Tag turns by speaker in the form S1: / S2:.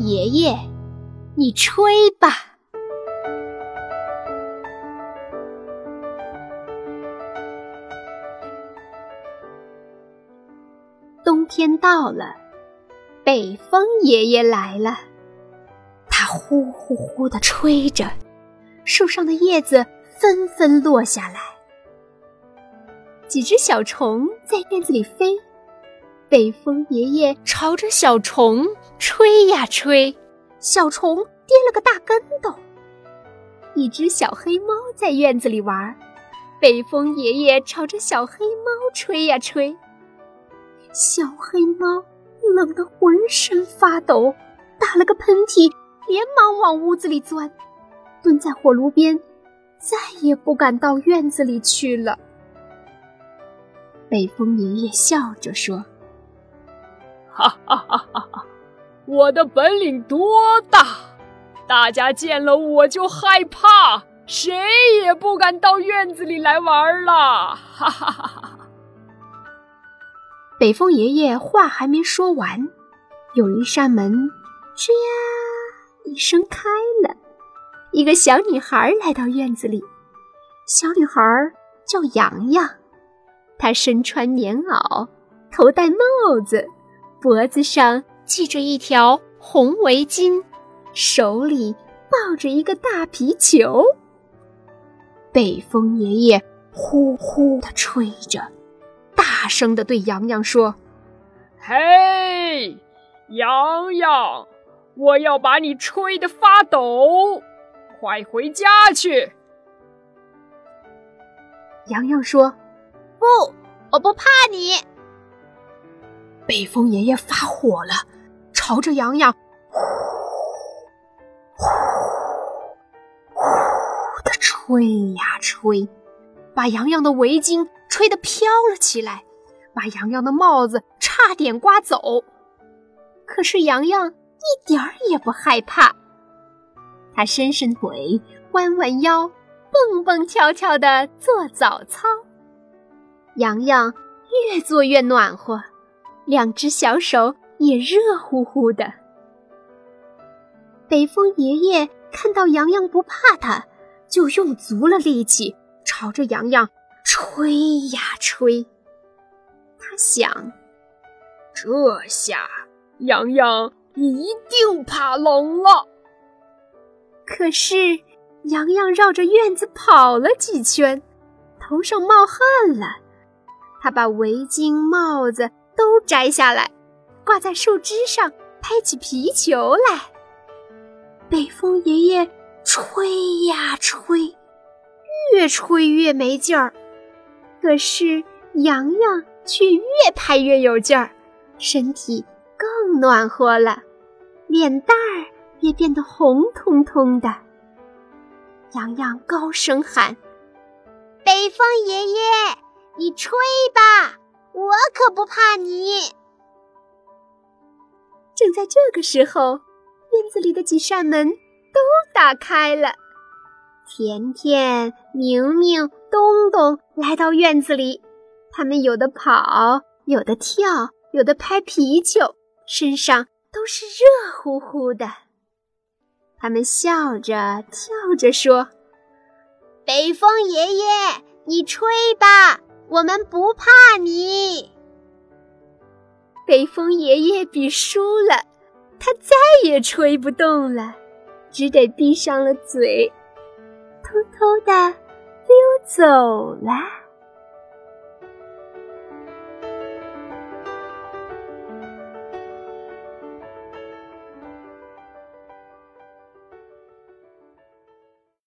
S1: 爷爷，你吹吧。冬天到了，北风爷爷来了，他呼呼呼的吹着，树上的叶子纷纷落下来。几只小虫在院子里飞，北风爷爷朝着小虫吹呀吹，小虫跌了个大跟斗。一只小黑猫在院子里玩，北风爷爷朝着小黑猫吹呀吹，小黑猫冷得浑身发抖，打了个喷嚏，连忙往屋子里钻，蹲在火炉边，再也不敢到院子里去了。北风爷爷笑着说：“
S2: 哈哈哈哈哈，我的本领多大，大家见了我就害怕，谁也不敢到院子里来玩了。”哈哈哈哈！
S1: 北风爷爷话还没说完，有一扇门“吱呀”一声开了，一个小女孩来到院子里。小女孩叫洋洋。她身穿棉袄，头戴帽子，脖子上系着一条红围巾，手里抱着一个大皮球。北风爷爷呼呼地吹着，大声地对洋洋说：“
S2: 嘿，洋洋，我要把你吹得发抖，快回家去。”
S1: 洋洋说。
S3: 不，我不怕你。
S1: 北风爷爷发火了，朝着洋洋呼呼呼的吹呀吹，把洋洋的围巾吹得飘了起来，把洋洋的帽子差点刮走。可是洋洋一点儿也不害怕，他伸伸腿，弯弯腰，蹦蹦跳跳的做早操。洋洋越做越暖和，两只小手也热乎乎的。北风爷爷看到洋洋不怕他，就用足了力气朝着洋洋吹呀吹。他想，
S2: 这下洋洋一定怕冷了。
S1: 可是洋洋绕着院子跑了几圈，头上冒汗了。他把围巾、帽子都摘下来，挂在树枝上，拍起皮球来。北风爷爷吹呀吹，越吹越没劲儿。可是洋洋却越拍越有劲儿，身体更暖和了，脸蛋儿也变得红彤彤的。洋洋高声喊：“
S3: 北风爷爷！”你吹吧，我可不怕你。
S1: 正在这个时候，院子里的几扇门都打开了。甜甜、明明、东东来到院子里，他们有的跑，有的跳，有的拍皮球，身上都是热乎乎的。他们笑着跳着说：“
S3: 北风爷爷，你吹吧。”我们不怕你，
S1: 北风爷爷比输了，他再也吹不动了，只得闭上了嘴，偷偷的溜走了。